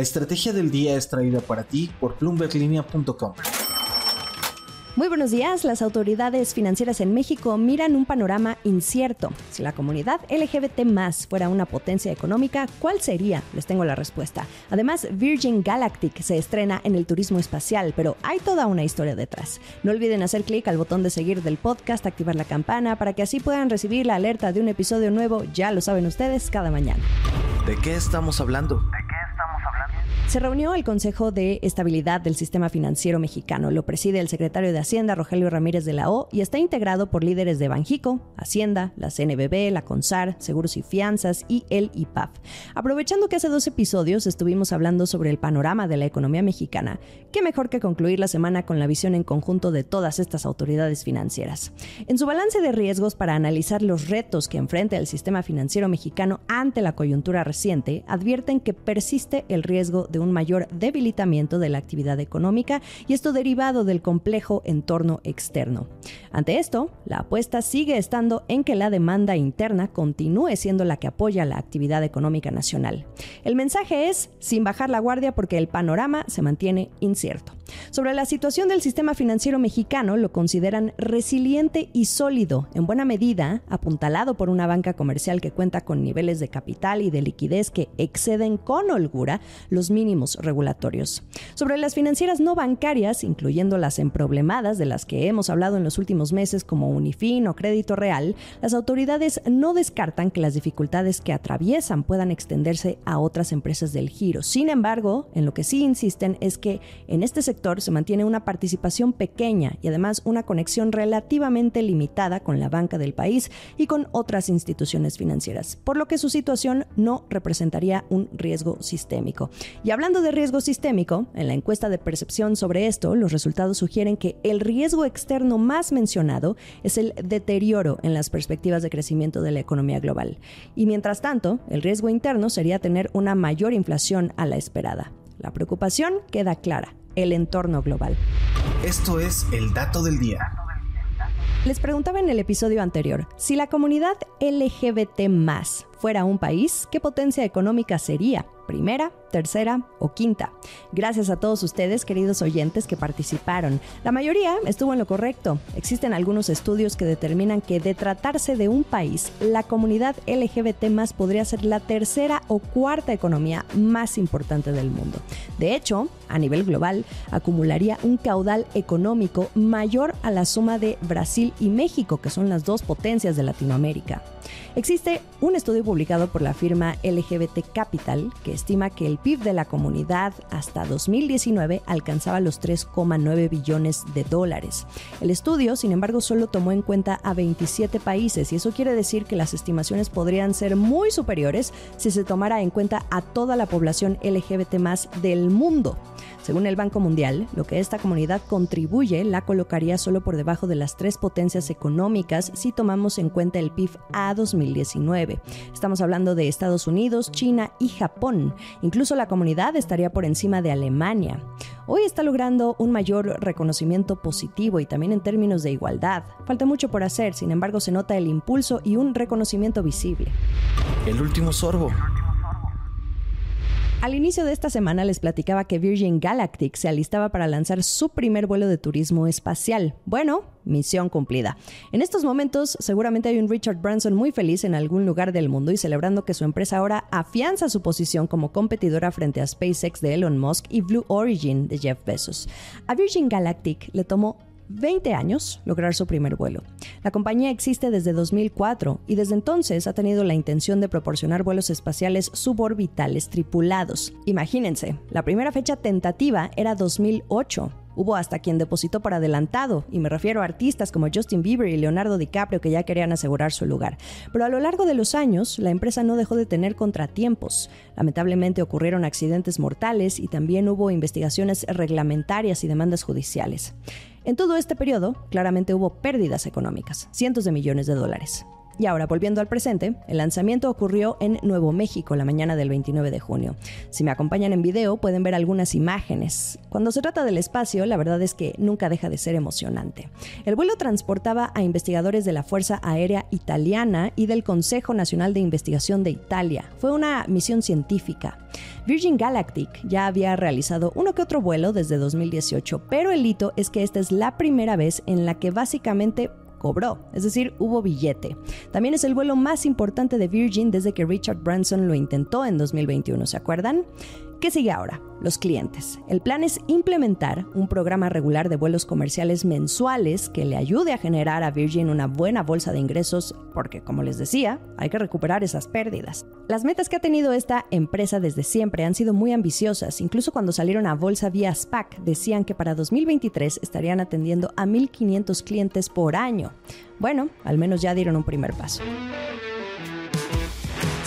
La estrategia del día es traída para ti por plumberlinea.com. Muy buenos días. Las autoridades financieras en México miran un panorama incierto. Si la comunidad LGBT más fuera una potencia económica, ¿cuál sería? Les tengo la respuesta. Además, Virgin Galactic se estrena en el turismo espacial, pero hay toda una historia detrás. No olviden hacer clic al botón de seguir del podcast, activar la campana para que así puedan recibir la alerta de un episodio nuevo, ya lo saben ustedes, cada mañana. ¿De qué estamos hablando? Se reunió el Consejo de Estabilidad del Sistema Financiero Mexicano. Lo preside el secretario de Hacienda, Rogelio Ramírez de la O, y está integrado por líderes de Banjico, Hacienda, la CNBB, la CONSAR, Seguros y Fianzas y el IPAF. Aprovechando que hace dos episodios estuvimos hablando sobre el panorama de la economía mexicana, qué mejor que concluir la semana con la visión en conjunto de todas estas autoridades financieras. En su balance de riesgos para analizar los retos que enfrenta el sistema financiero mexicano ante la coyuntura reciente, advierten que persiste el riesgo de un mayor debilitamiento de la actividad económica y esto derivado del complejo entorno externo. Ante esto, la apuesta sigue estando en que la demanda interna continúe siendo la que apoya la actividad económica nacional. El mensaje es sin bajar la guardia porque el panorama se mantiene incierto. Sobre la situación del sistema financiero mexicano lo consideran resiliente y sólido, en buena medida apuntalado por una banca comercial que cuenta con niveles de capital y de liquidez que exceden con holgura los mínimos regulatorios. Sobre las financieras no bancarias, incluyendo las emproblemadas de las que hemos hablado en los últimos meses como Unifin o Crédito Real, las autoridades no descartan que las dificultades que atraviesan puedan extenderse a otras empresas del giro. Sin embargo, en lo que sí insisten es que en este se mantiene una participación pequeña y además una conexión relativamente limitada con la banca del país y con otras instituciones financieras, por lo que su situación no representaría un riesgo sistémico. Y hablando de riesgo sistémico, en la encuesta de percepción sobre esto, los resultados sugieren que el riesgo externo más mencionado es el deterioro en las perspectivas de crecimiento de la economía global. Y mientras tanto, el riesgo interno sería tener una mayor inflación a la esperada. La preocupación queda clara, el entorno global. Esto es el dato del día. Les preguntaba en el episodio anterior, si la comunidad LGBT fuera un país, ¿qué potencia económica sería? primera, tercera o quinta. Gracias a todos ustedes, queridos oyentes, que participaron. La mayoría estuvo en lo correcto. Existen algunos estudios que determinan que de tratarse de un país, la comunidad LGBT más podría ser la tercera o cuarta economía más importante del mundo. De hecho, a nivel global, acumularía un caudal económico mayor a la suma de Brasil y México, que son las dos potencias de Latinoamérica. Existe un estudio publicado por la firma LGBT Capital que estima que el PIB de la comunidad hasta 2019 alcanzaba los 3,9 billones de dólares. El estudio, sin embargo, solo tomó en cuenta a 27 países y eso quiere decir que las estimaciones podrían ser muy superiores si se tomara en cuenta a toda la población LGBT más del mundo. Según el Banco Mundial, lo que esta comunidad contribuye la colocaría solo por debajo de las tres potencias económicas si tomamos en cuenta el PIB a 2019. Estamos hablando de Estados Unidos, China y Japón. Incluso la comunidad estaría por encima de Alemania. Hoy está logrando un mayor reconocimiento positivo y también en términos de igualdad. Falta mucho por hacer, sin embargo se nota el impulso y un reconocimiento visible. El último sorbo. Al inicio de esta semana les platicaba que Virgin Galactic se alistaba para lanzar su primer vuelo de turismo espacial. Bueno, misión cumplida. En estos momentos seguramente hay un Richard Branson muy feliz en algún lugar del mundo y celebrando que su empresa ahora afianza su posición como competidora frente a SpaceX de Elon Musk y Blue Origin de Jeff Bezos. A Virgin Galactic le tomó 20 años lograr su primer vuelo. La compañía existe desde 2004 y desde entonces ha tenido la intención de proporcionar vuelos espaciales suborbitales tripulados. Imagínense, la primera fecha tentativa era 2008. Hubo hasta quien depositó por adelantado, y me refiero a artistas como Justin Bieber y Leonardo DiCaprio que ya querían asegurar su lugar. Pero a lo largo de los años, la empresa no dejó de tener contratiempos. Lamentablemente ocurrieron accidentes mortales y también hubo investigaciones reglamentarias y demandas judiciales. En todo este periodo, claramente hubo pérdidas económicas, cientos de millones de dólares. Y ahora, volviendo al presente, el lanzamiento ocurrió en Nuevo México la mañana del 29 de junio. Si me acompañan en video, pueden ver algunas imágenes. Cuando se trata del espacio, la verdad es que nunca deja de ser emocionante. El vuelo transportaba a investigadores de la Fuerza Aérea Italiana y del Consejo Nacional de Investigación de Italia. Fue una misión científica. Virgin Galactic ya había realizado uno que otro vuelo desde 2018, pero el hito es que esta es la primera vez en la que básicamente cobró, es decir, hubo billete. También es el vuelo más importante de Virgin desde que Richard Branson lo intentó en 2021, ¿se acuerdan? ¿Qué sigue ahora? Los clientes. El plan es implementar un programa regular de vuelos comerciales mensuales que le ayude a generar a Virgin una buena bolsa de ingresos porque, como les decía, hay que recuperar esas pérdidas. Las metas que ha tenido esta empresa desde siempre han sido muy ambiciosas. Incluso cuando salieron a bolsa vía SPAC decían que para 2023 estarían atendiendo a 1.500 clientes por año. Bueno, al menos ya dieron un primer paso.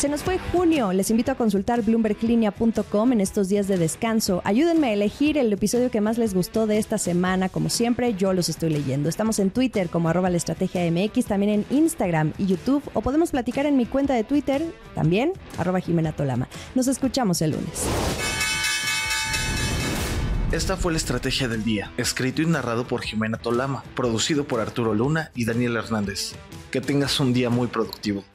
Se nos fue junio. Les invito a consultar bloomberglinea.com en estos días de descanso. Ayúdenme a elegir el episodio que más les gustó de esta semana. Como siempre, yo los estoy leyendo. Estamos en Twitter como arroba la estrategia MX, también en Instagram y YouTube, o podemos platicar en mi cuenta de Twitter, también arroba Jimena Tolama. Nos escuchamos el lunes. Esta fue la estrategia del día, escrito y narrado por Jimena Tolama, producido por Arturo Luna y Daniel Hernández. Que tengas un día muy productivo.